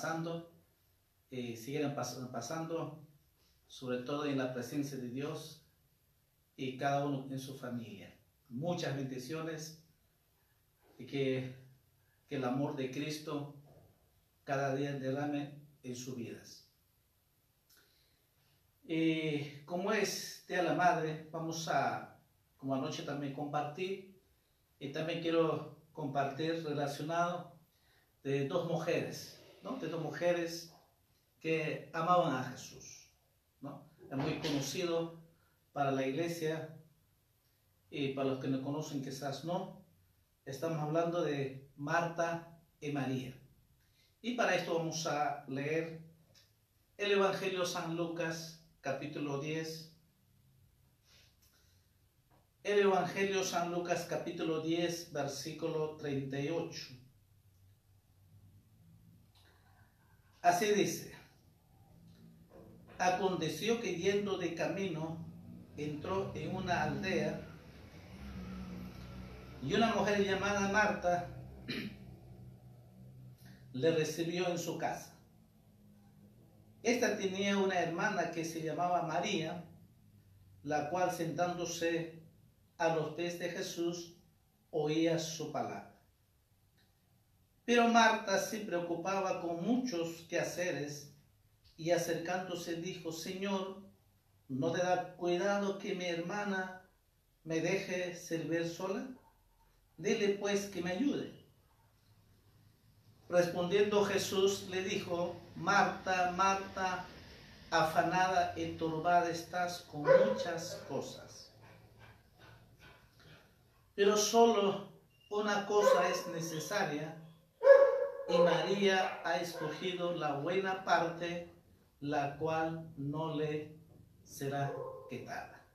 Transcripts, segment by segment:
Pasando, eh, sigan pasando, sobre todo en la presencia de Dios y cada uno en su familia. Muchas bendiciones y que, que el amor de Cristo cada día derrame en sus vidas. Eh, como es Día de la Madre, vamos a, como anoche también compartí, y también quiero compartir relacionado de dos mujeres, De dos mujeres que amaban a Jesús. Es muy conocido para la iglesia y para los que no conocen quizás no. Estamos hablando de Marta y María. Y para esto vamos a leer el Evangelio San Lucas capítulo 10. El Evangelio San Lucas capítulo 10, versículo 38. Así dice, aconteció que yendo de camino, entró en una aldea y una mujer llamada Marta le recibió en su casa. Esta tenía una hermana que se llamaba María, la cual sentándose a los pies de Jesús oía su palabra. Pero Marta se preocupaba con muchos quehaceres y acercándose dijo, Señor, ¿no te da cuidado que mi hermana me deje servir sola? Dile pues que me ayude. Respondiendo Jesús le dijo, Marta, Marta, afanada y turbada estás con muchas cosas. Pero solo una cosa es necesaria y María ha escogido la buena parte, la cual no le será quitada.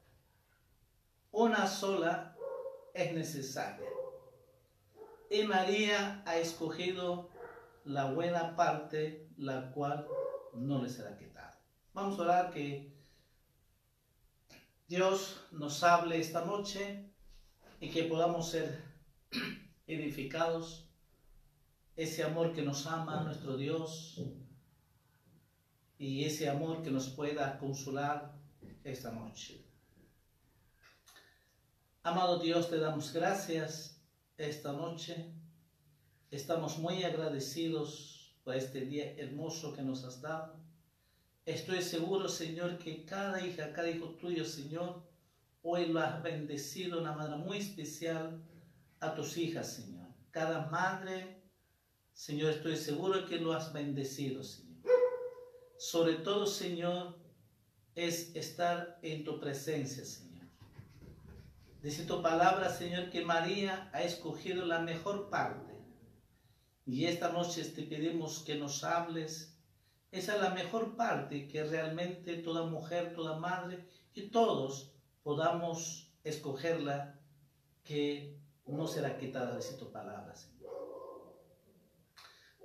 Una sola es necesaria. Y María ha escogido la buena parte, la cual no le será quitada. Vamos a orar que Dios nos hable esta noche y que podamos ser edificados. Ese amor que nos ama nuestro Dios y ese amor que nos pueda consolar esta noche. Amado Dios, te damos gracias esta noche Estamos muy agradecidos por este día hermoso que nos has dado. Estoy seguro, Señor, que cada hija, cada hijo tuyo, Señor, hoy lo has bendecido de una manera muy especial a tus hijas, Señor. Cada madre, Señor, estoy seguro que lo has bendecido, Señor. Sobre todo, Señor, es estar en tu presencia, Señor. Dice tu palabra, Señor, que María ha escogido la mejor parte. Y esta noche te pedimos que nos hables. Esa es la mejor parte que realmente toda mujer, toda madre y todos podamos escogerla, que no será quitada de tu palabra, Señor.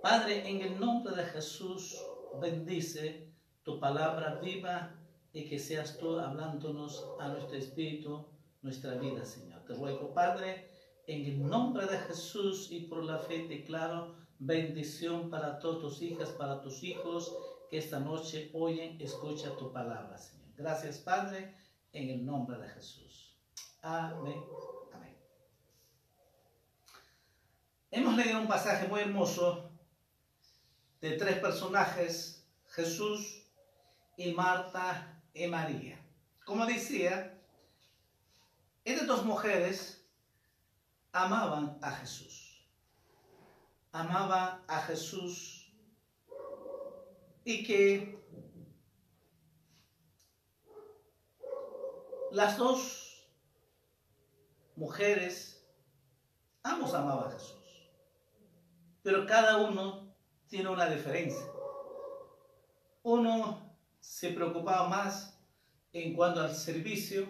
Padre, en el nombre de Jesús, bendice tu palabra viva y que seas tú hablándonos a nuestro espíritu, nuestra vida, Señor. Te ruego, Padre, en el nombre de Jesús y por la fe declaro bendición para todas tus hijas, para tus hijos que esta noche oyen, escucha tu palabra, Señor. Gracias, Padre, en el nombre de Jesús. Amén. Amén. Hemos leído un pasaje muy hermoso de tres personajes, Jesús y Marta y María. Como decía, estas dos mujeres amaban a Jesús. Amaban a Jesús y que las dos mujeres, ambos amaban a Jesús, pero cada uno tiene una diferencia. Uno se preocupaba más en cuanto al servicio,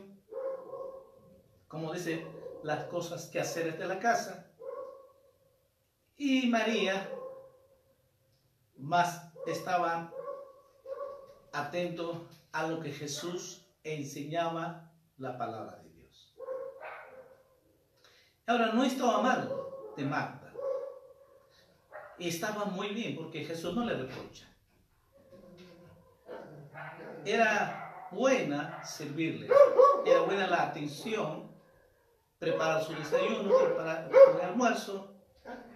como dice, las cosas que hacer de la casa. Y María más estaba atento a lo que Jesús enseñaba la palabra de Dios. Ahora, no estaba mal de Marta. Estaba muy bien porque Jesús no le reprocha era buena servirle, era buena la atención, preparar su desayuno, preparar el almuerzo,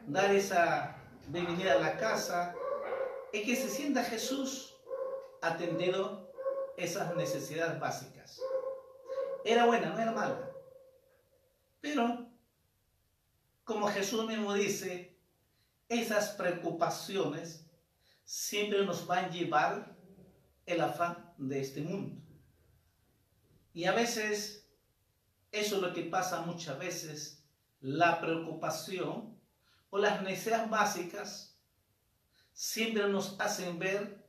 dar esa bienvenida a la casa y que se sienta Jesús atendido esas necesidades básicas. Era buena, no era mala. Pero, como Jesús mismo dice, esas preocupaciones siempre nos van a llevar el afán de este mundo. Y a veces, eso es lo que pasa muchas veces, la preocupación o las necesidades básicas siempre nos hacen ver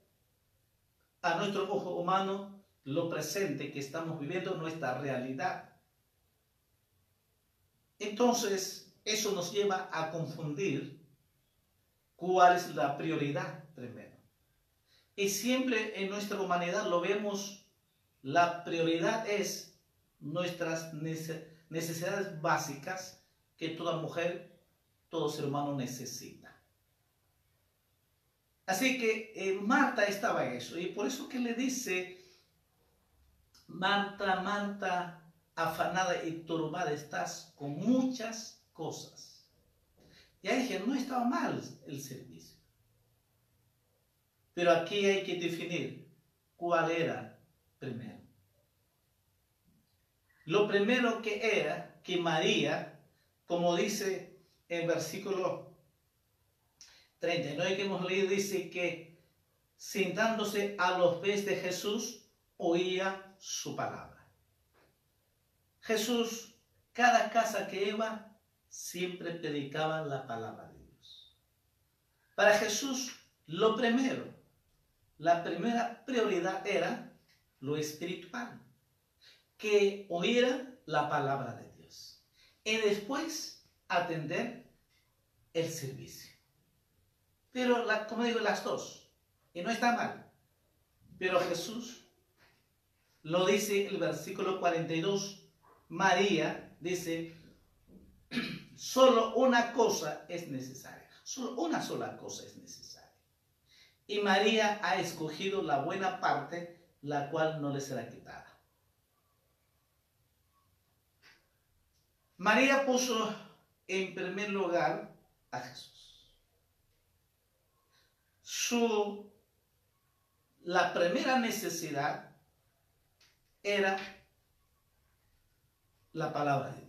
a nuestro ojo humano lo presente que estamos viviendo, nuestra realidad. Entonces, eso nos lleva a confundir cuál es la prioridad primero. Y siempre en nuestra humanidad lo vemos, la prioridad es nuestras necesidades básicas que toda mujer, todo ser humano necesita. Así que eh, Marta estaba en eso y por eso que le dice, Marta, Marta, afanada y turbada estás con muchas cosas. Ya dije, no estaba mal el servicio. Pero aquí hay que definir cuál era primero. Lo primero que era que María, como dice en versículo 39 que hemos leído, dice que sentándose a los pies de Jesús, oía su palabra. Jesús, cada casa que iba, siempre predicaba la palabra de Dios. Para Jesús, lo primero la primera prioridad era lo espiritual, que oíra la palabra de Dios. Y después atender el servicio. Pero, como digo, las dos. Y no está mal. Pero Jesús lo dice el versículo 42. María dice, solo una cosa es necesaria. Solo una sola cosa es necesaria. Y María ha escogido la buena parte, la cual no le será quitada. María puso en primer lugar a Jesús. Su, la primera necesidad era la palabra de Dios.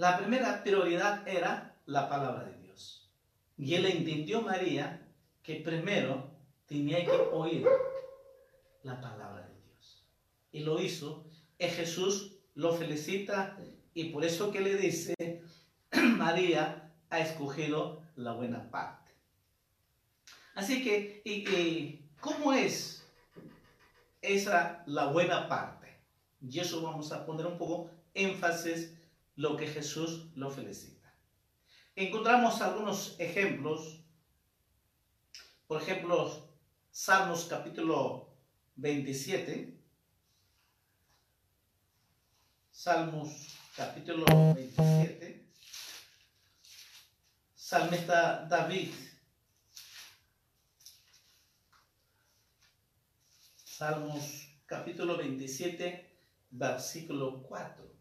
La primera prioridad era la palabra de Dios. Y él entendió María que primero tenía que oír la palabra de Dios. y lo hizo, es Jesús lo felicita y por eso que le dice, María ha escogido la buena parte. Así que, y, ¿cómo es esa la buena parte? Y eso vamos a poner un poco énfasis lo que Jesús lo felicita. Encontramos algunos ejemplos. Por ejemplo, Salmos capítulo 27. Salmos capítulo 27. Salmista David. Salmos capítulo 27, versículo 4.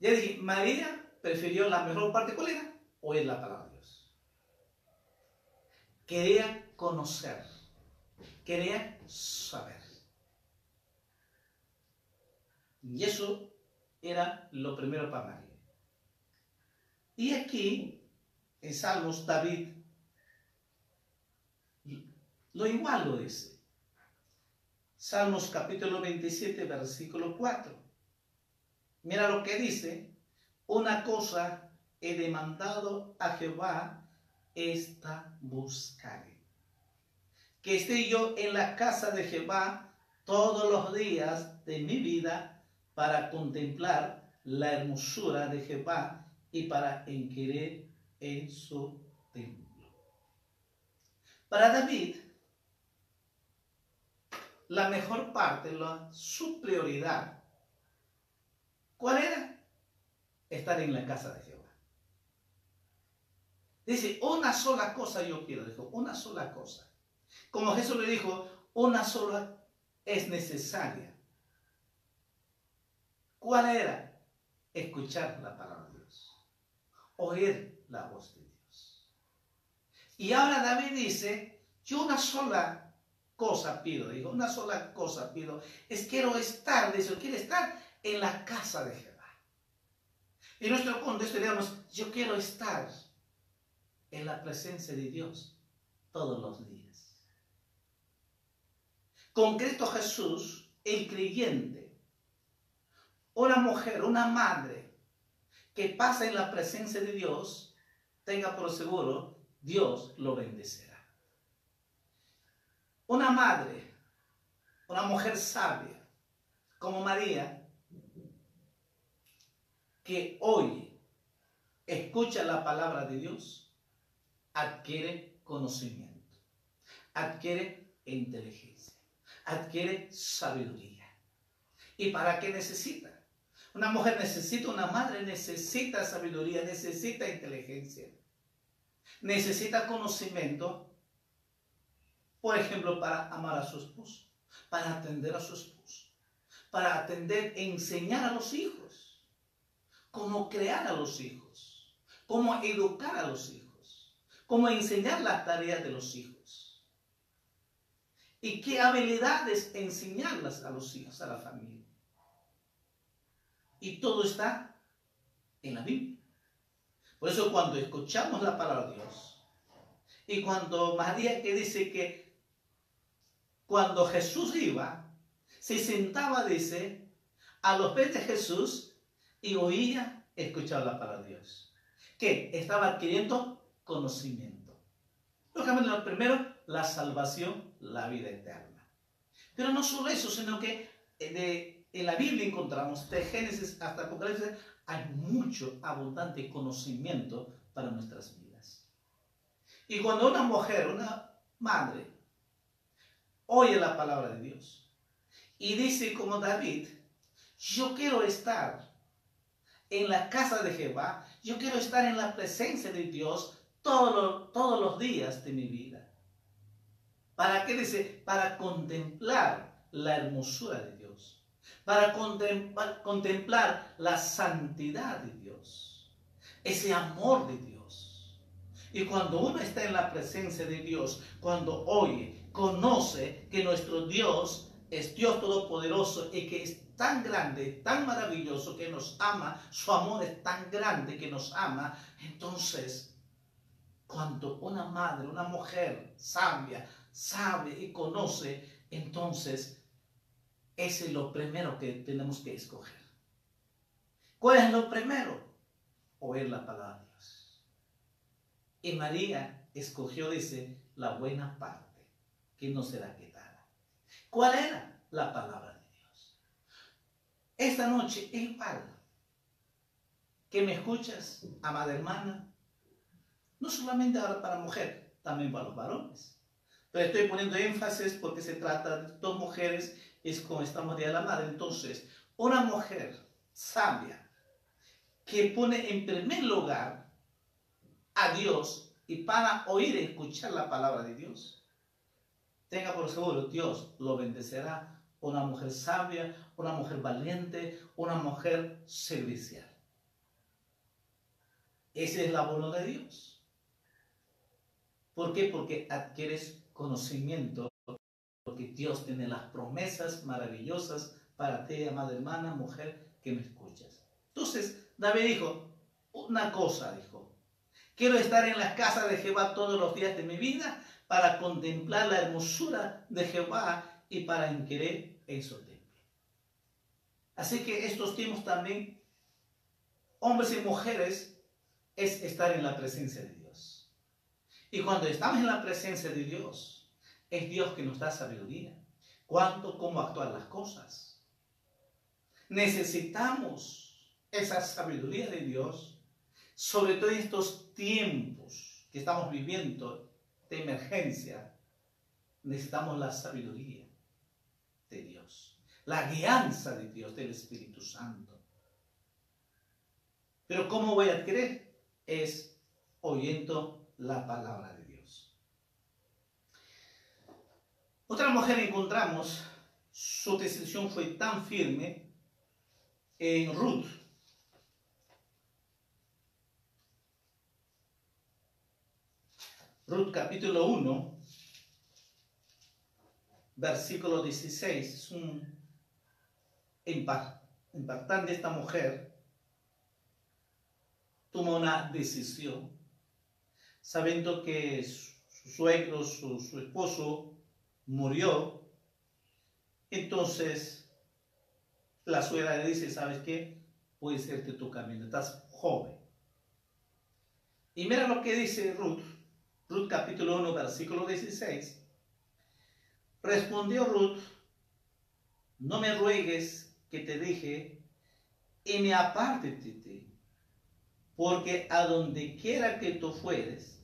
Ya dije, María prefirió la mejor parte. ¿Cuál? Oír la palabra de Dios. Quería conocer. Quería saber. Y eso era lo primero para María. Y aquí, en Salmos, David lo igual lo dice. Salmos capítulo 27, versículo 4. Mira lo que dice. Una cosa he demandado a Jehová, esta buscaré. Que esté yo en la casa de Jehová todos los días de mi vida para contemplar la hermosura de Jehová y para inquirir en su templo. Para David, la mejor parte, la, su prioridad, ¿cuál era? Estar en la casa de Jehová. Dice, una sola cosa yo quiero, dijo, una sola cosa. Como Jesús le dijo, una sola es necesaria. ¿Cuál era? Escuchar la palabra de Dios. Oír la voz de Dios. Y ahora David dice, yo una sola cosa pido, digo, una sola cosa pido, es quiero estar, dice, quiero estar en la casa de Jehová. Y nuestro contexto digamos, yo quiero estar en la presencia de Dios todos los días. Concreto Jesús, el creyente, una mujer, una madre que pasa en la presencia de Dios, tenga por seguro, Dios lo bendecerá. Una madre, una mujer sabia, como María, que hoy escucha la palabra de Dios, adquiere conocimiento, adquiere inteligencia, adquiere sabiduría. ¿Y para qué necesita? Una mujer necesita, una madre necesita sabiduría, necesita inteligencia, necesita conocimiento, por ejemplo, para amar a su esposo, para atender a su esposo, para atender, enseñar a los hijos, cómo crear a los hijos, cómo educar a los hijos, cómo enseñar las tareas de los hijos. Y qué habilidades enseñarlas a los hijos, a la familia. Y todo está en la Biblia. Por eso cuando escuchamos la palabra de Dios, y cuando María que dice que cuando Jesús iba, se sentaba, dice, a los pies de Jesús y oía, escuchaba la palabra de Dios. Que estaba adquiriendo conocimiento. Lógicamente, lo primero, la salvación, la vida eterna. Pero no solo eso, sino que eh, de en la Biblia encontramos, de Génesis hasta Apocalipsis, hay mucho abundante conocimiento para nuestras vidas. Y cuando una mujer, una madre, oye la palabra de Dios y dice como David, yo quiero estar en la casa de Jehová, yo quiero estar en la presencia de Dios todos todos los días de mi vida. ¿Para qué dice? Para contemplar la hermosura de Dios para contemplar la santidad de Dios, ese amor de Dios. Y cuando uno está en la presencia de Dios, cuando oye, conoce que nuestro Dios es Dios Todopoderoso y que es tan grande, tan maravilloso que nos ama, su amor es tan grande que nos ama, entonces cuando una madre, una mujer sabia, sabe y conoce, entonces ese es lo primero que tenemos que escoger. ¿Cuál es lo primero? Oír la palabra de Dios. Y María escogió, dice, la buena parte, que no será quitada. ¿Cuál era? La palabra. Esta noche es igual. Que me escuchas, amada hermana, no solamente ahora para mujer, también para los varones. Pero estoy poniendo énfasis porque se trata de dos mujeres, es como estamos de la madre. Entonces, una mujer sabia que pone en primer lugar a Dios y para oír y escuchar la palabra de Dios, tenga por seguro, Dios lo bendecerá. Una mujer sabia, una mujer valiente, una mujer servicial. Esa es la voluntad de Dios. ¿Por qué? Porque adquieres conocimiento, porque Dios tiene las promesas maravillosas para ti, amada hermana, mujer que me escuchas. Entonces, David dijo, una cosa, dijo, quiero estar en la casa de Jehová todos los días de mi vida para contemplar la hermosura de Jehová y para inquirir en su templo. Así que estos tiempos también, hombres y mujeres, es estar en la presencia de Dios. Y cuando estamos en la presencia de Dios, es Dios que nos da sabiduría. Cuánto, cómo actuar las cosas. Necesitamos esa sabiduría de Dios, sobre todo en estos tiempos que estamos viviendo de emergencia. Necesitamos la sabiduría de Dios, la guianza de Dios, del Espíritu Santo. Pero ¿cómo voy a adquirir? es oyendo la palabra de Dios. Otra mujer encontramos, su decisión fue tan firme en Ruth. Ruth capítulo 1, versículo 16, es un impactante esta mujer tomó una decisión, sabiendo que su suegro, su, su esposo, murió. Entonces, la suegra le dice, ¿sabes qué? Puede ser que tu camino, estás joven. Y mira lo que dice Ruth, Ruth capítulo 1, versículo 16. Respondió Ruth, no me ruegues que te dije y me aparte de ti porque a donde quiera que tú fueres,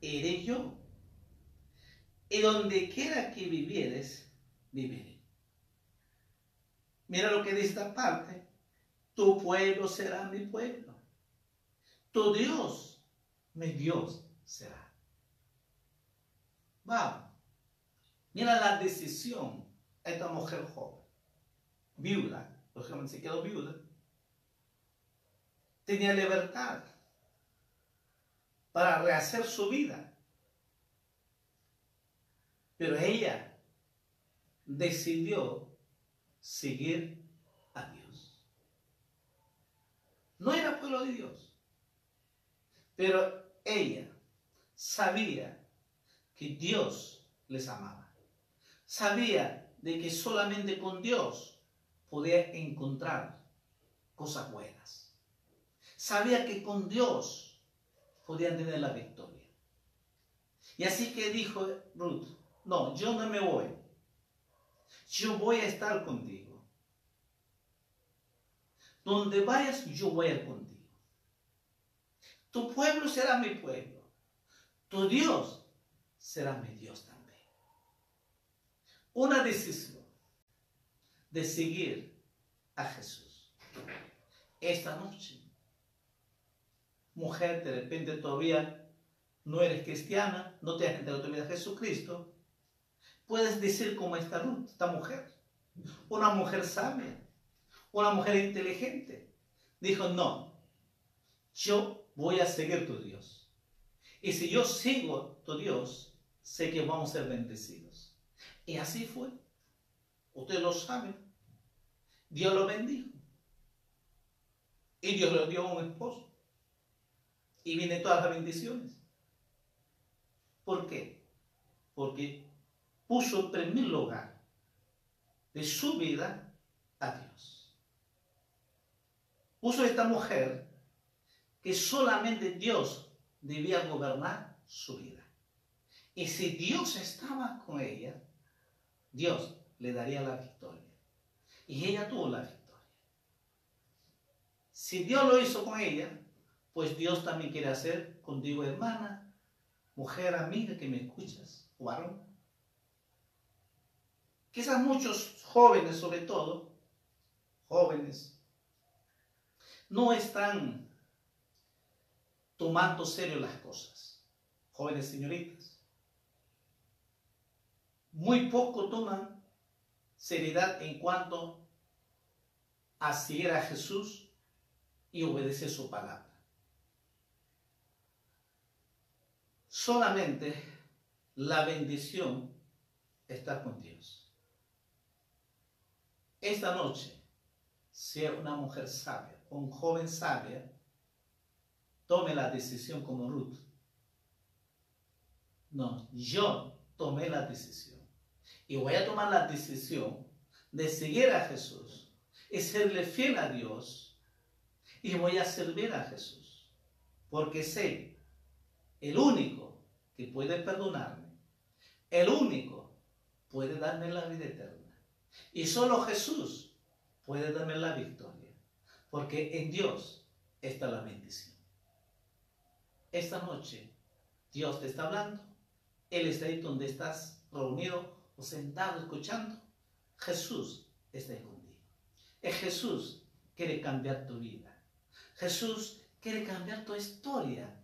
eres yo. Y donde quiera que vivieres, viviré. Mira lo que dice esta parte. Tu pueblo será mi pueblo. Tu Dios, mi Dios será. Vamos. Mira la decisión de esta mujer joven. Viuda. Lógicamente se quedó viuda tenía libertad para rehacer su vida. Pero ella decidió seguir a Dios. No era pueblo de Dios, pero ella sabía que Dios les amaba. Sabía de que solamente con Dios podía encontrar cosas buenas sabía que con Dios podían tener la victoria. Y así que dijo Ruth, no, yo no me voy. Yo voy a estar contigo. Donde vayas, yo voy a ir contigo. Tu pueblo será mi pueblo. Tu Dios será mi Dios. Una decisión de seguir a Jesús. Esta noche mujer, de repente todavía no eres cristiana, no te has entregado tu vida a Jesucristo, puedes decir como esta Ruth, esta mujer, una mujer sabia, una mujer inteligente, dijo, no, yo voy a seguir tu Dios. Y si yo sigo tu Dios, sé que vamos a ser bendecidos. Y así fue. Usted lo sabe. Dios lo bendijo. Y Dios le dio un esposo y vienen todas las bendiciones. ¿Por qué? Porque puso en primer lugar de su vida a Dios. Puso esta mujer que solamente Dios debía gobernar su vida. Y si Dios estaba con ella, Dios le daría la victoria. Y ella tuvo la victoria. Si Dios lo hizo con ella, pues Dios también quiere hacer contigo, hermana, mujer, amiga que me escuchas, varón. Quizás muchos jóvenes, sobre todo, jóvenes, no están tomando serio las cosas. Jóvenes señoritas, muy poco toman seriedad en cuanto a seguir a Jesús y obedecer su palabra. Solamente la bendición está con Dios. Esta noche, sea una mujer sabia, un joven sabia, tome la decisión como Ruth. No, yo tomé la decisión. Y voy a tomar la decisión de seguir a Jesús y serle fiel a Dios. Y voy a servir a Jesús. Porque sé, el único que puede perdonarme, el único puede darme la vida eterna. Y solo Jesús puede darme la victoria. Porque en Dios está la bendición. Esta noche Dios te está hablando. Él está ahí donde estás reunido o sentado escuchando. Jesús está contigo. Es Jesús quiere cambiar tu vida. Jesús quiere cambiar tu historia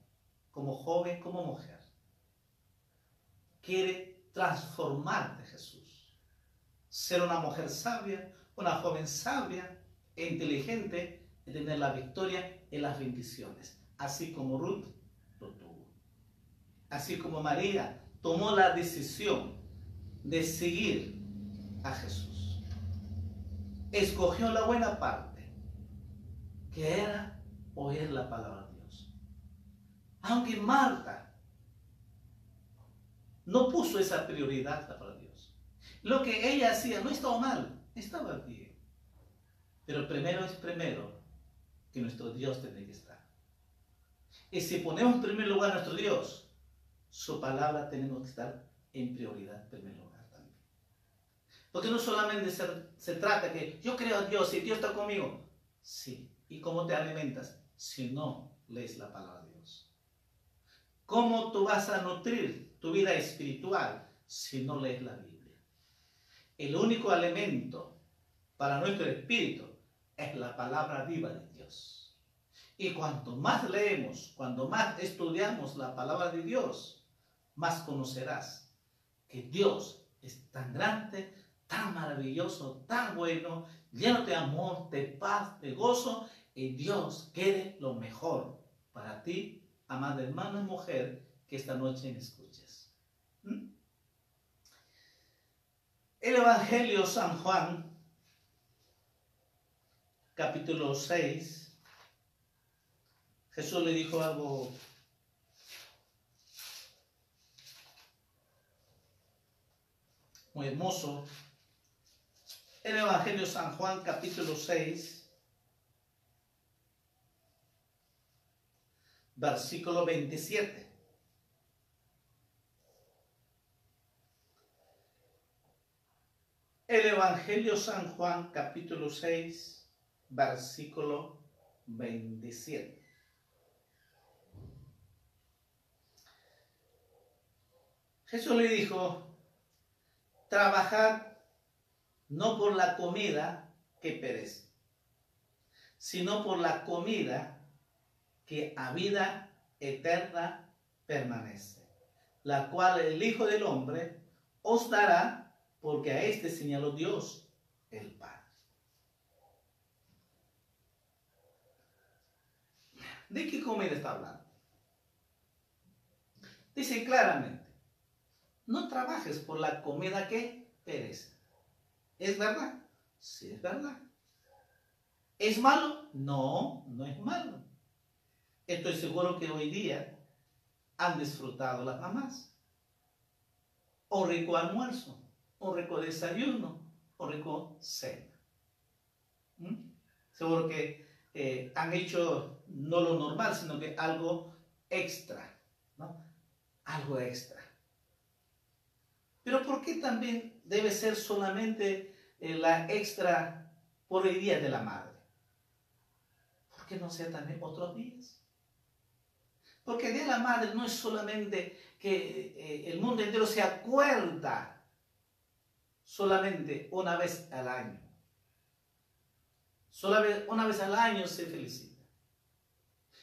como joven, como mujer. Quiere transformarte, Jesús. Ser una mujer sabia, una joven sabia e inteligente y tener la victoria en las bendiciones, así como Ruth lo tuvo. Así como María tomó la decisión de seguir a Jesús. Escogió la buena parte, que era oír la palabra de Dios. Aunque Marta no puso esa prioridad para Dios. Lo que ella hacía no estaba mal, estaba bien. Pero primero es primero que nuestro Dios tiene que estar. Y si ponemos en primer lugar a nuestro Dios, su palabra tenemos que estar en prioridad en primer lugar. Porque no solamente se, se trata que yo creo a Dios y Dios está conmigo. Sí. ¿Y cómo te alimentas? Si no lees la palabra de Dios. ¿Cómo tú vas a nutrir tu vida espiritual si no lees la Biblia? El único alimento para nuestro espíritu es la palabra viva de Dios. Y cuanto más leemos, cuando más estudiamos la palabra de Dios, más conocerás que Dios es tan grande, tan maravilloso, tan bueno, lleno de amor, de paz, de gozo, y Dios quiere lo mejor para ti, amada hermana y mujer, que esta noche me escuches. ¿Mm? El Evangelio San Juan, capítulo 6, Jesús le dijo algo muy hermoso. El Evangelio San Juan capítulo 6, versículo 27. El Evangelio San Juan capítulo 6, versículo 27. Jesús le dijo, trabajad no por la comida que perece, sino por la comida que a vida eterna permanece, la cual el Hijo del Hombre os dará, porque a este señaló Dios el Padre. ¿De qué comida está hablando? Dice claramente, no trabajes por la comida que perece. ¿Es verdad? Sí, es verdad. ¿Es malo? No, no es malo. Estoy seguro que hoy día han disfrutado las mamás. Un rico almuerzo, un rico desayuno, o rico cena. ¿Mm? Seguro que eh, han hecho no lo normal, sino que algo extra, ¿no? Algo extra. Pero ¿por qué también debe ser solamente eh, la extra por el Día de la Madre? ¿Por qué no sea también otros días? Porque de la Madre no es solamente que eh, el mundo entero se acuerda solamente una vez al año. Solamente una vez al año se felicita.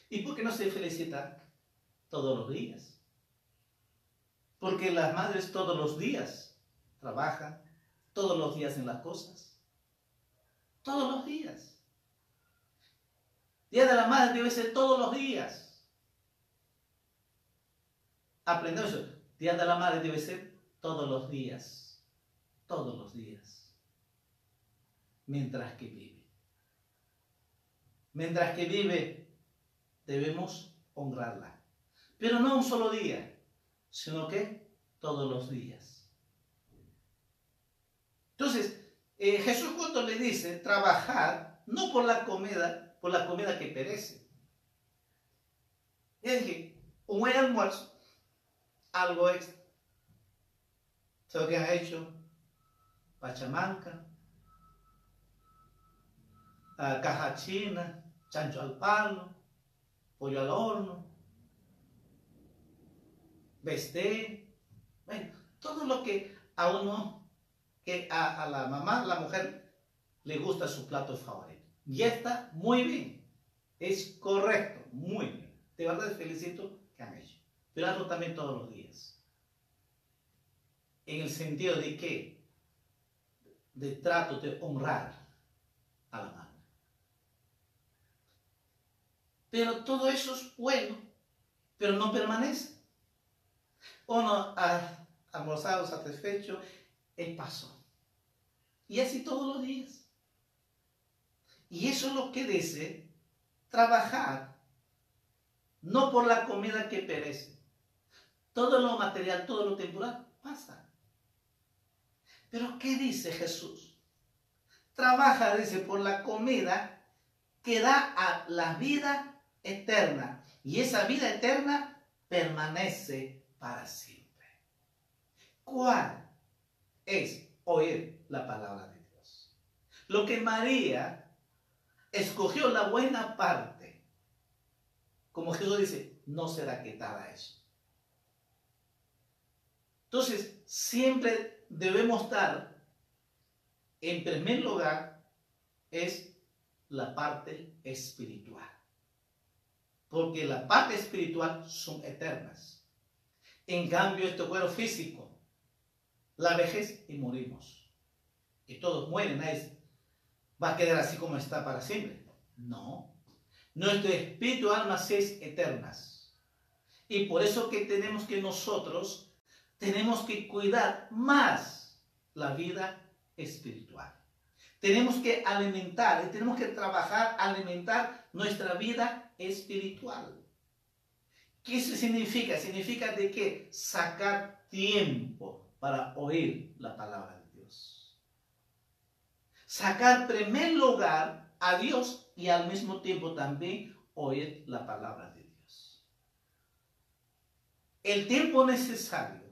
¿Y por qué no se felicita todos los días? Porque las madres todos los días trabajan, todos los días en las cosas. Todos los días. Día de la madre debe ser todos los días. Aprendemos eso. Día de la madre debe ser todos los días. Todos los días. Mientras que vive. Mientras que vive, debemos honrarla. Pero no un solo día sino que todos los días. Entonces, eh, Jesús cuando le dice trabajar, no por la comida, por la comida que perece. Es que un buen almuerzo, algo extra. ¿Sabes qué ha hecho? Pachamanca, caja china, chancho al palo, pollo al horno, veste, bueno, todo lo que a uno, que a, la mamá, la mujer, le gusta su plato favorito. Y está muy bien, es correcto, muy bien. De verdad felicito que han hecho. Pero hazlo también todos los días. En el sentido de que, de trato de honrar a la madre. Pero todo eso es bueno, pero no permanece uno ha almorzado satisfecho, el paso. Y así todos los días. Y eso es lo que dice trabajar, no por la comida que perece. Todo lo material, todo lo temporal pasa. Pero ¿qué dice Jesús? Trabaja, dice, por la comida que da a la vida eterna. Y esa vida eterna permanece para siempre. ¿Cuál es oír la palabra de Dios? Lo que María escogió la buena parte. Como Jesús dice, no será quitada eso. Entonces, siempre debemos estar, en primer lugar, es la parte espiritual. Porque la parte espiritual son eternas. En cambio, este cuerpo físico, la vejez y morimos. Y todos mueren, va a quedar así como está para siempre. No. Nuestro espíritu, alma, es eternas. Y por eso que tenemos que nosotros, tenemos que cuidar más la vida espiritual. Tenemos que alimentar y tenemos que trabajar, alimentar nuestra vida espiritual. ¿Qué significa? Significa de que sacar tiempo para oír la palabra. Sacar primer lugar a Dios y al mismo tiempo también oír la palabra de Dios. El tiempo necesario.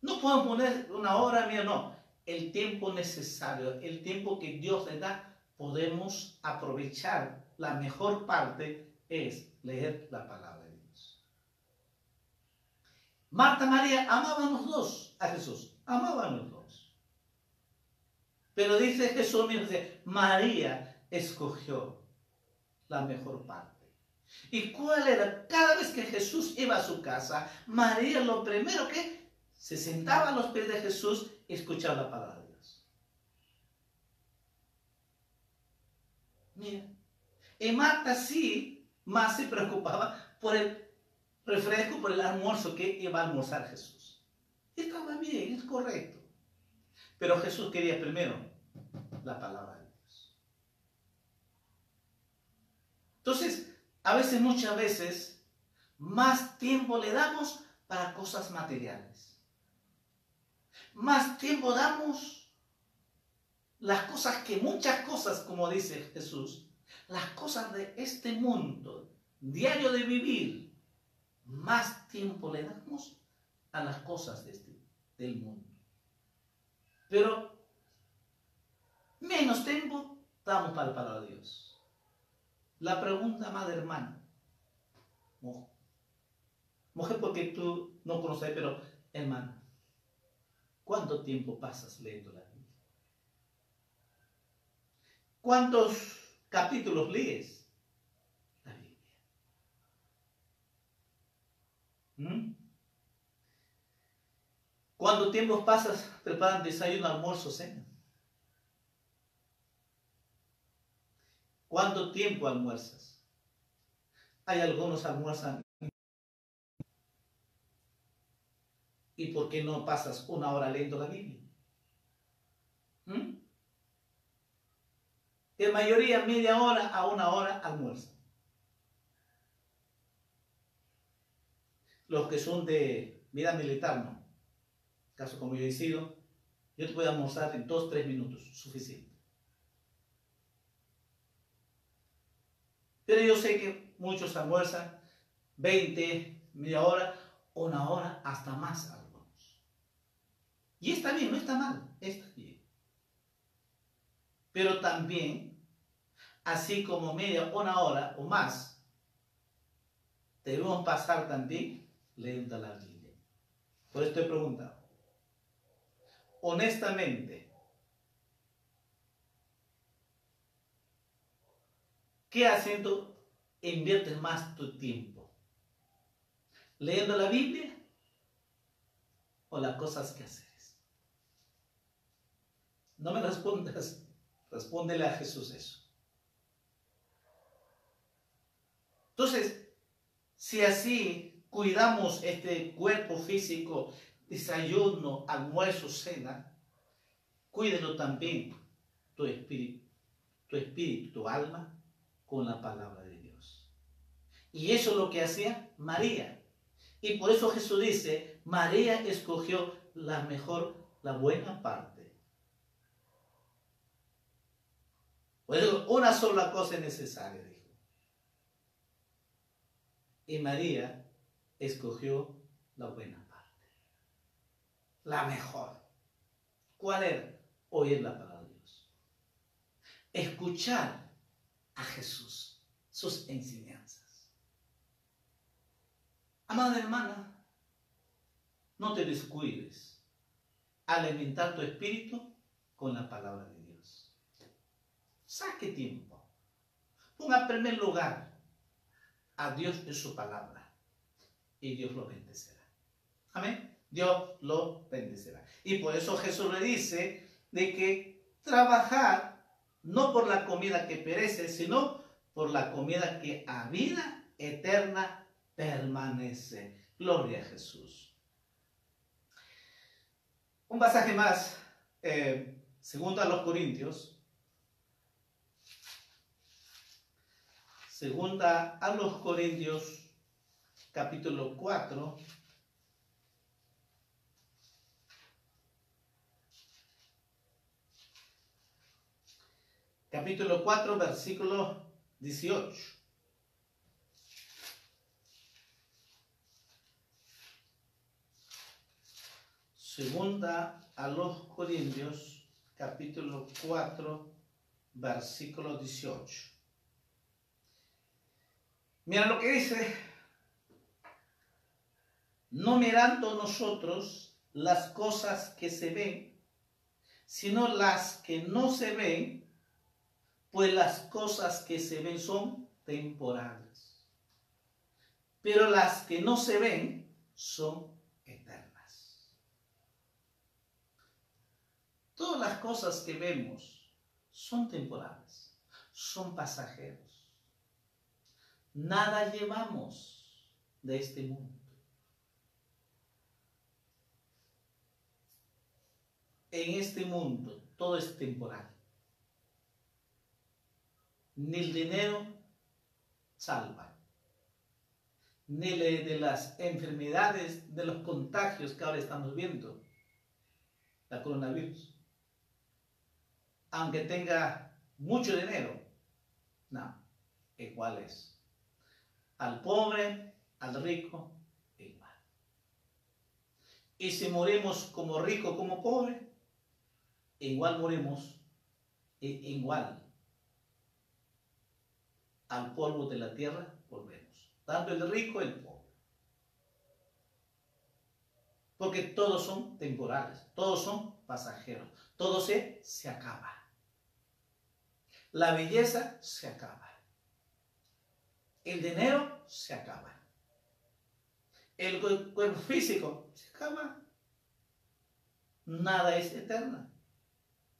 No puedo poner una hora mía, no. El tiempo necesario, el tiempo que Dios le da, podemos aprovechar la mejor parte es leer la palabra de Dios. Marta María amaban los dos a Jesús, amaban los dos. Pero dice Jesús, dice, María escogió la mejor parte. ¿Y cuál era? Cada vez que Jesús iba a su casa, María lo primero que se sentaba a los pies de Jesús y escuchaba la palabra de Dios. Mira, y Marta sí, más se preocupaba por el refresco, por el almuerzo que iba a almorzar Jesús. Estaba bien, es correcto. Pero Jesús quería primero la palabra de Dios. Entonces, a veces, muchas veces, más tiempo le damos para cosas materiales. más tiempo damos las cosas que muchas cosas, como dice Jesús, las cosas de este mundo, diario de vivir, más tiempo le damos a las cosas de este, del mundo. Pero menos tiempo damos para la palabra de Dios. La pregunta, madre hermana, mujer, porque tú no conoces, pero hermana, ¿cuánto tiempo pasas leyendo la Biblia? ¿Cuántos capítulos lees la Biblia? ¿Mm? ¿Cuánto tiempo pasas preparando desayuno, almuerzo, cena? ¿Cuánto tiempo almuerzas? Hay algunos almuerzan. ¿Y por qué no pasas una hora leyendo la Biblia? ¿Mm? Mayoría media hora a una hora almuerza. Los que son de vida militar, no caso como yo he sido, yo te puedo almorzar en dos, tres minutos, suficiente. Pero yo sé que muchos almuerzan 20, media hora, una hora, hasta más algunos. Y está bien, no está mal, está bien. Pero también, así como media, una hora o más, debemos pasar también leyendo la Biblia. Por eso estoy preguntando honestamente, ¿qué inviertes más tu tiempo? ¿Leyendo la Biblia o las cosas que haces? No me respondas, respóndele a Jesús eso. Entonces, si así cuidamos este cuerpo físico desayuno, almuerzo, cena, cuídelo también tu espíritu, tu espíritu, tu alma, con la palabra de Dios. Y eso es lo que hacía María. Y por eso Jesús dice, María escogió la mejor, la buena parte. Pues una sola cosa es necesaria, dijo. Y María escogió la buena la mejor. ¿Cuál era? Oír la palabra de Dios. Escuchar a Jesús, sus enseñanzas. Amada hermana, no te descuides. Alimentar tu espíritu con la palabra de Dios. Saque tiempo. Ponga en primer lugar a Dios en su palabra y Dios lo bendecerá. Amén. Dios lo bendecirá. Y por eso Jesús le dice de que trabajar no por la comida que perece, sino por la comida que a vida eterna permanece. Gloria a Jesús. Un pasaje más, eh, segundo a los Corintios. Segunda a los Corintios, capítulo 4. Capítulo 4, versículo 18. Segunda a los Corintios, capítulo 4, versículo 18. Mira lo que dice. No mirando nosotros las cosas que se ven, sino las que no se ven, pues las cosas que se ven son temporales, pero las que no se ven son eternas. Todas las cosas que vemos son temporales, son pasajeros. Nada llevamos de este mundo. En este mundo todo es temporal ni el dinero salva, ni de las enfermedades, de los contagios que ahora estamos viendo. la coronavirus. Aunque tenga mucho dinero, no, igual es. Al pobre, al rico, igual. Y si morimos como rico, como pobre, igual morimos, igual. Al polvo de la tierra volvemos. Tanto el rico, el pobre. Porque todos son temporales, todos son pasajeros, todo se, se acaba. La belleza se acaba. El dinero se acaba. El cuerpo físico se acaba. Nada es eterno.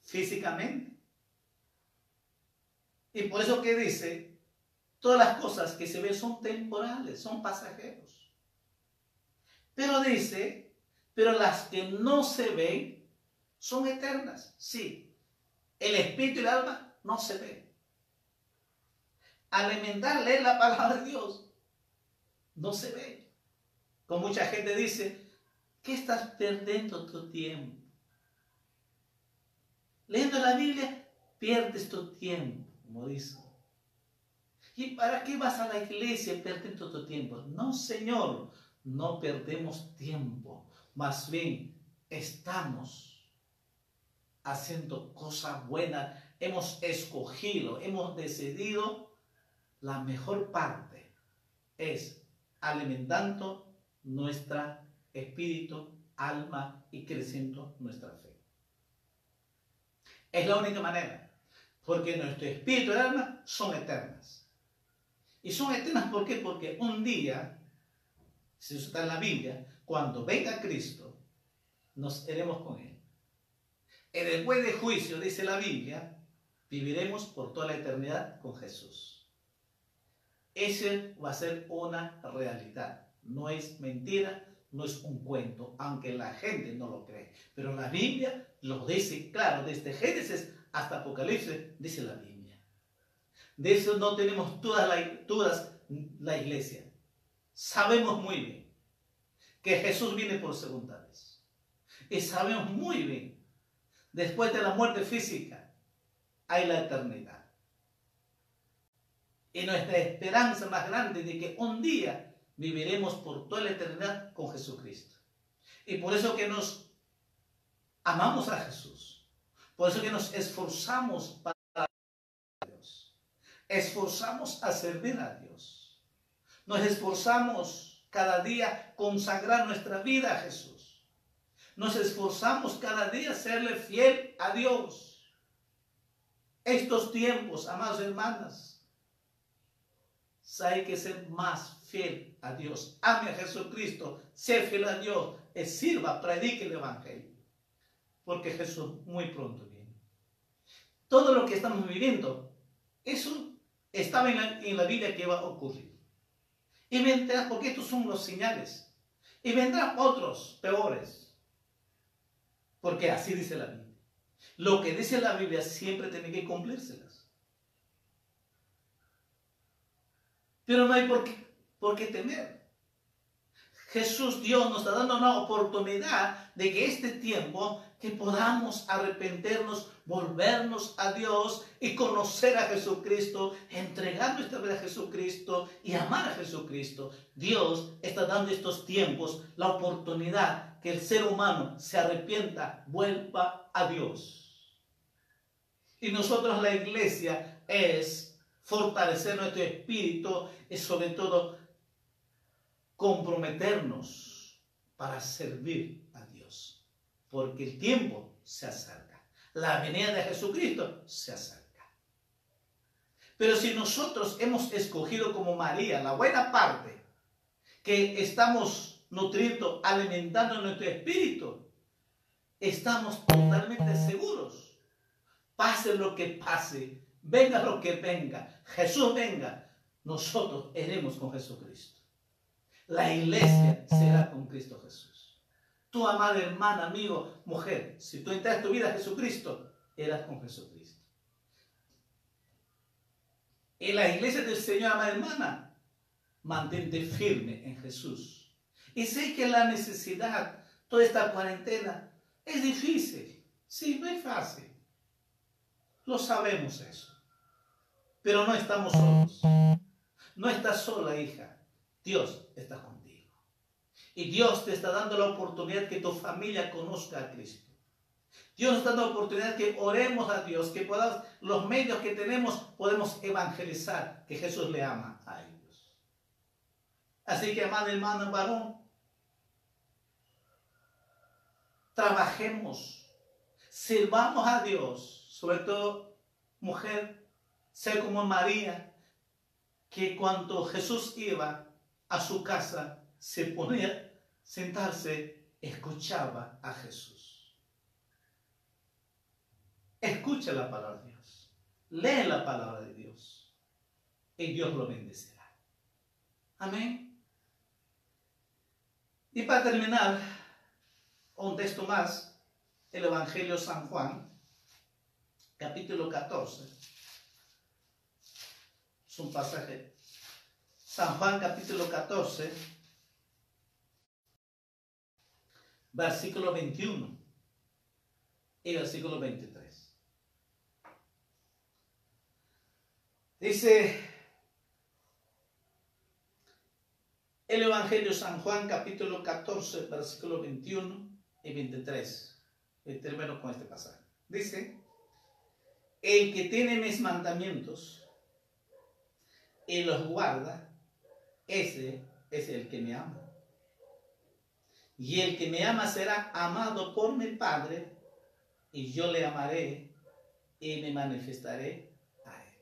Físicamente. Y por eso que dice, todas las cosas que se ven son temporales, son pasajeros. Pero dice, pero las que no se ven son eternas. Sí, el espíritu y el alma no se ven. Alimentar, leer la palabra de Dios, no se ve. Como mucha gente dice, ¿qué estás perdiendo tu tiempo? Leyendo la Biblia, pierdes tu tiempo, como dice. ¿Y para qué vas a la iglesia perdiendo tu tiempo? No, Señor, no perdemos tiempo. Más bien, estamos haciendo cosas buenas. Hemos escogido, hemos decidido la mejor parte. Es alimentando nuestra espíritu, alma y creciendo nuestra fe. Es la única manera. Porque nuestro espíritu y alma son eternas. Y son eternas ¿por qué? Porque un día, si eso está en la Biblia, cuando venga Cristo, nos iremos con Él. En el juicio, dice la Biblia, viviremos por toda la eternidad con Jesús. Ese va a ser una realidad. No es mentira, no es un cuento, aunque la gente no lo cree. Pero la Biblia lo dice claro, desde Génesis hasta Apocalipsis, dice la Biblia. De eso no tenemos todas la, todas la iglesia. Sabemos muy bien que Jesús viene por segunda vez. Y sabemos muy bien, después de la muerte física, hay la eternidad. Y nuestra esperanza más grande de que un día viviremos por toda la eternidad con Jesucristo. Y por eso que nos amamos a Jesús. Por eso que nos esforzamos para. Esforzamos a servir a Dios. Nos esforzamos cada día consagrar nuestra vida a Jesús. Nos esforzamos cada día serle fiel a Dios. Estos tiempos, amados hermanas, hay que ser más fiel a Dios. Ame a Jesucristo, sea fiel a Dios, sirva, predique el Evangelio. Porque Jesús muy pronto viene. Todo lo que estamos viviendo, eso estaba en la, en la Biblia que iba a ocurrir. Y vendrán, porque estos son los señales. Y vendrán otros peores. Porque así dice la Biblia. Lo que dice la Biblia siempre tiene que cumplírselas. Pero no hay por qué, por qué temer. Jesús, Dios, nos está dando una oportunidad de que este tiempo que podamos arrepentirnos, volvernos a Dios y conocer a Jesucristo, entregar nuestra vida a Jesucristo y amar a Jesucristo. Dios está dando estos tiempos la oportunidad que el ser humano se arrepienta, vuelva a Dios. Y nosotros la iglesia es fortalecer nuestro espíritu y sobre todo comprometernos para servir porque el tiempo se acerca. La venida de Jesucristo se acerca. Pero si nosotros hemos escogido como María la buena parte, que estamos nutriendo, alimentando nuestro espíritu, estamos totalmente seguros. Pase lo que pase, venga lo que venga, Jesús venga, nosotros iremos con Jesucristo. La iglesia será con Cristo Jesús. Tu amada hermana, amigo, mujer, si tú entras tu vida a Jesucristo, eras con Jesucristo. En la iglesia del Señor, amada hermana, mantente firme en Jesús. Y sé que la necesidad, toda esta cuarentena, Es difícil. Sí, no es fácil. Lo sabemos eso. Pero no estamos solos. No estás sola, hija. Dios está contigo. Y Dios te está dando la oportunidad que tu familia conozca a Cristo. Dios está dando la oportunidad que oremos a Dios, que podamos, los medios que tenemos, podemos evangelizar que Jesús le ama a ellos. Así que, amado hermano varón, trabajemos, sirvamos a Dios, sobre todo mujer, sé como María, que cuando Jesús iba a su casa, se ponía sentarse, escuchaba a Jesús. Escucha la palabra de Dios, lee la palabra de Dios y Dios lo bendecirá. Amén. Y para terminar, un texto más, el Evangelio San Juan, capítulo 14. Es un pasaje. San Juan capítulo 14, versículo 21 y versículo 23. Dice el Evangelio San Juan capítulo 14, versículo 21 y 23. Termino con este pasaje. Dice, el que tiene mis mandamientos y los guarda, ese es el que me ama. Y el que me ama será amado por mi Padre, y yo le amaré y me manifestaré a él.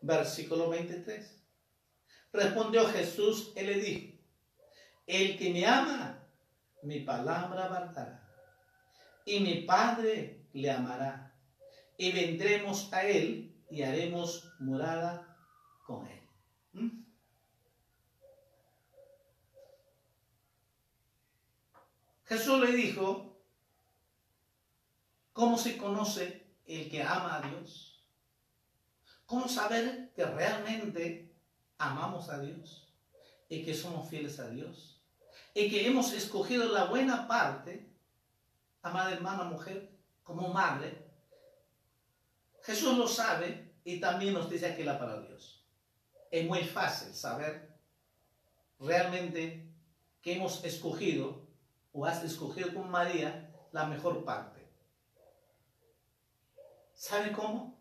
Versículo 23. Respondió Jesús y le dijo, el que me ama, mi palabra guardará. Y mi Padre le amará. Y vendremos a Él y haremos morada con Él. ¿Mm? Jesús le dijo, ¿cómo se conoce el que ama a Dios? ¿Cómo saber que realmente amamos a Dios y que somos fieles a Dios? y que hemos escogido la buena parte, amada hermana mujer, como madre, Jesús lo sabe y también nos dice aquí la palabra Dios. Es muy fácil saber realmente que hemos escogido o has escogido con María la mejor parte. ¿Sabe cómo?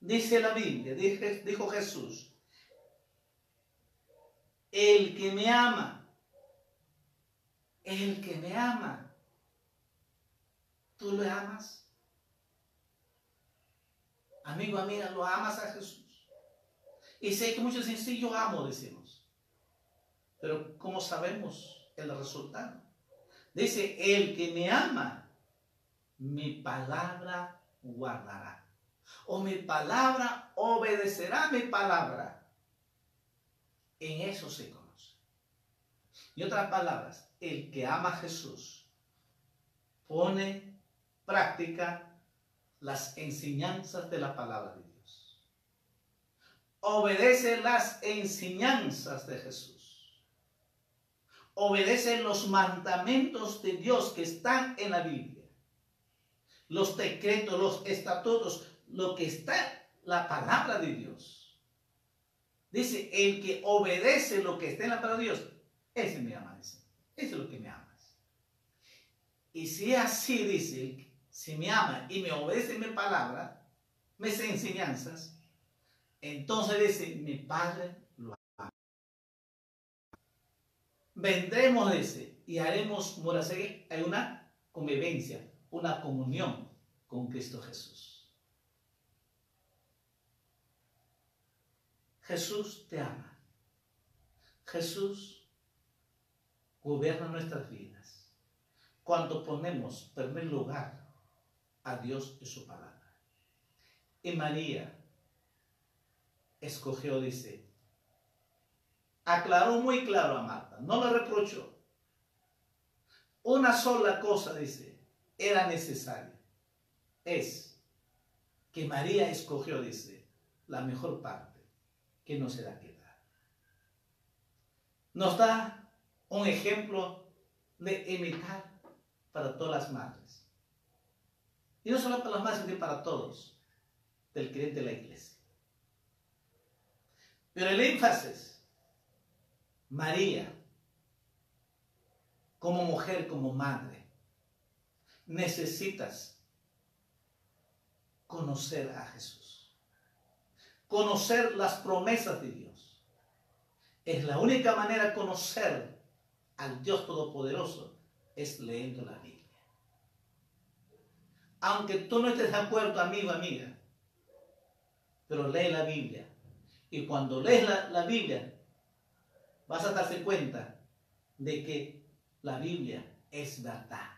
Dice la Biblia, dijo Jesús, el que me ama, el que me ama, ¿tú lo amas? Amigo, amiga, ¿lo amas a Jesús? Y sé que muchos dicen, sí, yo amo, decimos. Pero ¿cómo sabemos el resultado? Dice, el que me ama, mi palabra guardará. O mi palabra obedecerá mi palabra. En eso se conoce. Y otras palabras, el que ama a Jesús pone práctica las enseñanzas de la palabra de Dios. Obedece las enseñanzas de Jesús. Obedece los mandamientos de Dios que están en la Biblia. Los decretos, los estatutos, lo que está la palabra de Dios. Dice, el que obedece lo que está en la palabra de Dios, ese me ama. Eso es lo que me amas. Y si así, dice, si me ama y me obedece mi palabra, mis enseñanzas, entonces dice, mi Padre Vendremos, dice, y haremos morasegue, hay una convivencia, una comunión con Cristo Jesús. Jesús te ama. Jesús gobierna nuestras vidas cuando ponemos primer lugar a Dios y su palabra. Y María escogió, dice, aclaró muy claro a Marta, no le reprochó. Una sola cosa, dice, era necesaria. Es que María escogió, dice, la mejor parte que no se da quedar. Nos da un ejemplo de imitar para todas las madres. Y no solo para las madres, sino para todos, del creyente de la iglesia. Pero el énfasis, María, como mujer, como madre, necesitas conocer a Jesús, conocer las promesas de Dios. Es la única manera de conocer al Dios Todopoderoso, es leyendo la Biblia. Aunque tú no estés de acuerdo, amigo, amiga, pero lee la Biblia. Y cuando lees la, la Biblia, vas a darse cuenta de que la Biblia es verdad.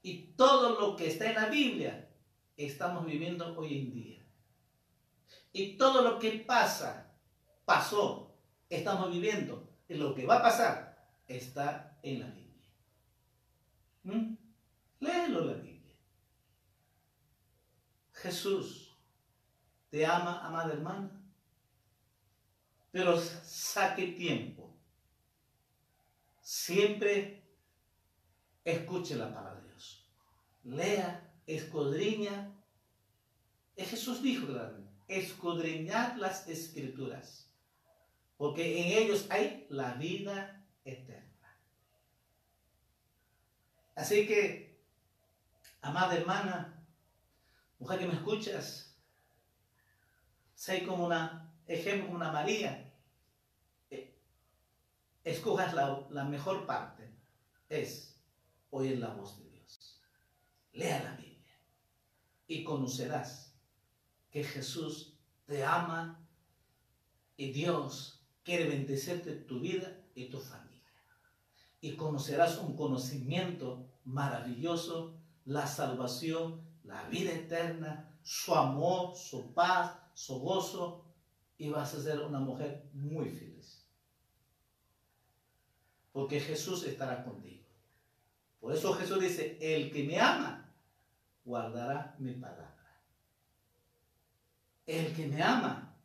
Y todo lo que está en la Biblia estamos viviendo hoy en día. Y todo lo que pasa, pasó, estamos viviendo. Y lo que va a pasar está en la Biblia. ¿Mm? Léelo la Biblia. Jesús te ama, amada hermana, pero saque tiempo. Siempre escuche la palabra de Dios. Lea, escudriña. Jesús dijo escudriñar las escrituras, porque en ellos hay la vida eterna. Así que, amada hermana, Mujer que me escuchas, sé como una ejemplo, como una María. Escojas la, la mejor parte, es oír la voz de Dios. Lea la Biblia y conocerás que Jesús te ama y Dios quiere bendecirte tu vida y tu familia. Y conocerás un conocimiento maravilloso, la salvación la vida eterna, su amor, su paz, su gozo, y vas a ser una mujer muy feliz. Porque Jesús estará contigo. Por eso Jesús dice, el que me ama, guardará mi palabra. El que me ama,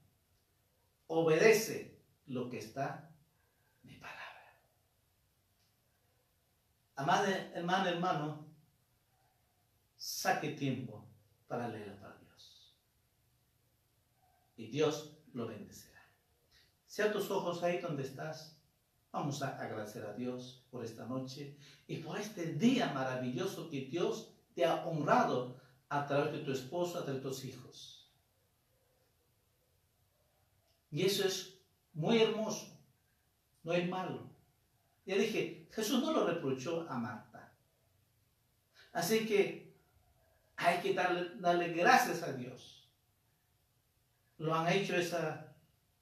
obedece lo que está mi palabra. Amada hermano, hermano, saque tiempo para leer para Dios. Y Dios lo bendecirá. Sea tus ojos ahí donde estás. Vamos a agradecer a Dios por esta noche y por este día maravilloso que Dios te ha honrado a través de tu esposo, a través de tus hijos. Y eso es muy hermoso, no es malo. Ya dije, Jesús no lo reprochó a Marta. Así que hay que darle, gracias a Dios. Lo han hecho esa,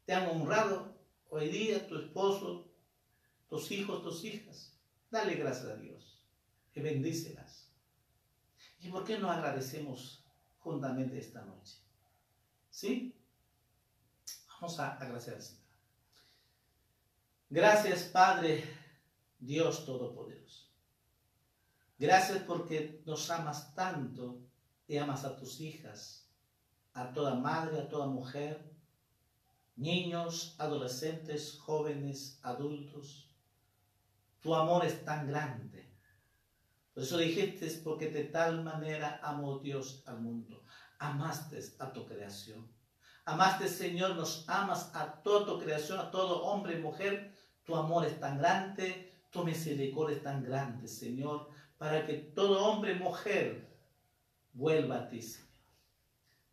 te han honrado hoy día tu esposo, tus hijos, tus hijas. Dale gracias a Dios y bendícelas. ¿Y por qué no agradecemos juntamente esta noche? ¿Sí? Vamos a agradecer al Señor. Gracias, Padre, Dios Todopoderoso. Gracias porque nos amas tanto y amas a tus hijas, a toda madre, a toda mujer, niños, adolescentes, jóvenes, adultos. Tu amor es tan grande. Por eso dijiste, porque de tal manera amó Dios al mundo. Amaste a tu creación. Amaste, Señor, nos amas a toda tu creación, a todo hombre y mujer. Tu amor es tan grande, tu misericordia es tan grande, Señor para que todo hombre y mujer vuelva a ti, Señor.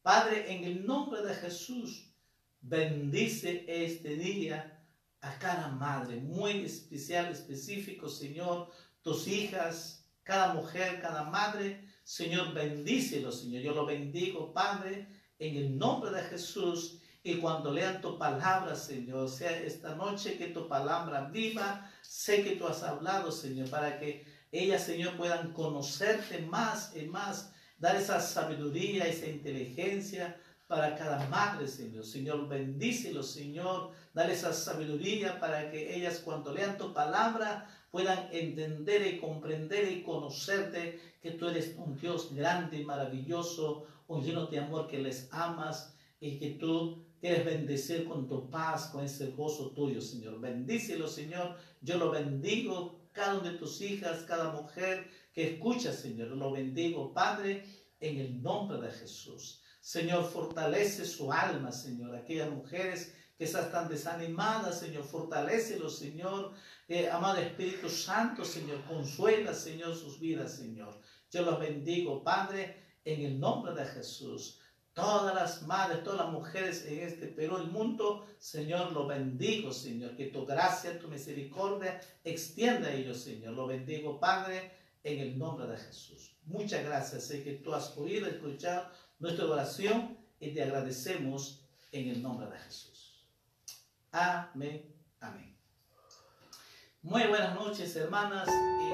Padre, en el nombre de Jesús, bendice este día a cada madre, muy especial, específico, Señor, tus hijas, cada mujer, cada madre, Señor, bendícelo, Señor. Yo lo bendigo, Padre, en el nombre de Jesús. Y cuando lean tu palabra, Señor, sea esta noche que tu palabra viva, sé que tú has hablado, Señor, para que ellas, Señor, puedan conocerte más y más, dar esa sabiduría, esa inteligencia para cada madre, Señor. Señor, bendícelo, Señor. Dale esa sabiduría para que ellas cuando lean tu palabra puedan entender y comprender y conocerte que tú eres un Dios grande y maravilloso, un lleno de amor que les amas y que tú quieres bendecir con tu paz, con ese gozo tuyo, Señor. Bendícelo, Señor. Yo lo bendigo cada una de tus hijas, cada mujer que escucha, Señor. Lo bendigo, Padre, en el nombre de Jesús. Señor, fortalece su alma, Señor. Aquellas mujeres que están desanimadas, Señor, fortalecelos, Señor. Eh, amado Espíritu Santo, Señor, consuela, Señor, sus vidas, Señor. Yo los bendigo, Padre, en el nombre de Jesús. Todas las madres, todas las mujeres en este Perú, el mundo, Señor, lo bendigo, Señor. Que tu gracia, tu misericordia extienda a ellos, Señor. Lo bendigo, Padre, en el nombre de Jesús. Muchas gracias. Sé que tú has podido escuchar nuestra oración y te agradecemos en el nombre de Jesús. Amén. Amén. Muy buenas noches, hermanas. Y